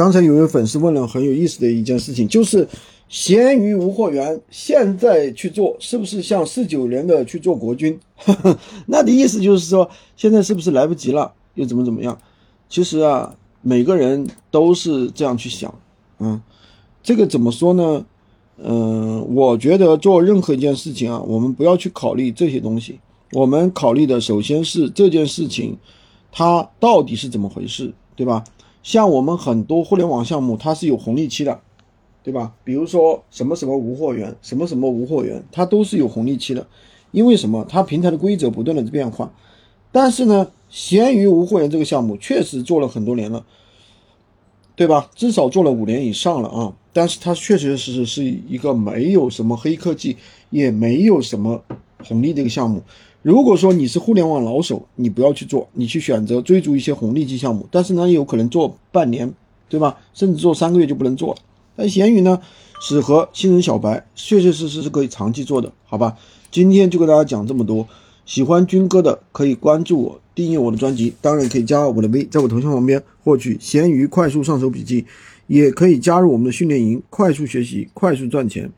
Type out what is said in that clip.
刚才有位粉丝问了很有意思的一件事情，就是闲鱼无货源现在去做，是不是像四九年的去做国军？那的意思就是说，现在是不是来不及了？又怎么怎么样？其实啊，每个人都是这样去想，嗯，这个怎么说呢？嗯，我觉得做任何一件事情啊，我们不要去考虑这些东西，我们考虑的首先是这件事情它到底是怎么回事，对吧？像我们很多互联网项目，它是有红利期的，对吧？比如说什么什么无货源，什么什么无货源，它都是有红利期的，因为什么？它平台的规则不断的变化。但是呢，闲鱼无货源这个项目确实做了很多年了，对吧？至少做了五年以上了啊。但是它确确实实是一个没有什么黑科技，也没有什么红利的一个项目。如果说你是互联网老手，你不要去做，你去选择追逐一些红利期项目，但是呢，有可能做半年，对吧？甚至做三个月就不能做了。但闲鱼呢，适合新人小白，确确实实是可以长期做的，好吧？今天就跟大家讲这么多，喜欢军哥的可以关注我，订阅我的专辑，当然可以加我的微，在我头像旁边获取闲鱼快速上手笔记，也可以加入我们的训练营，快速学习，快速赚钱。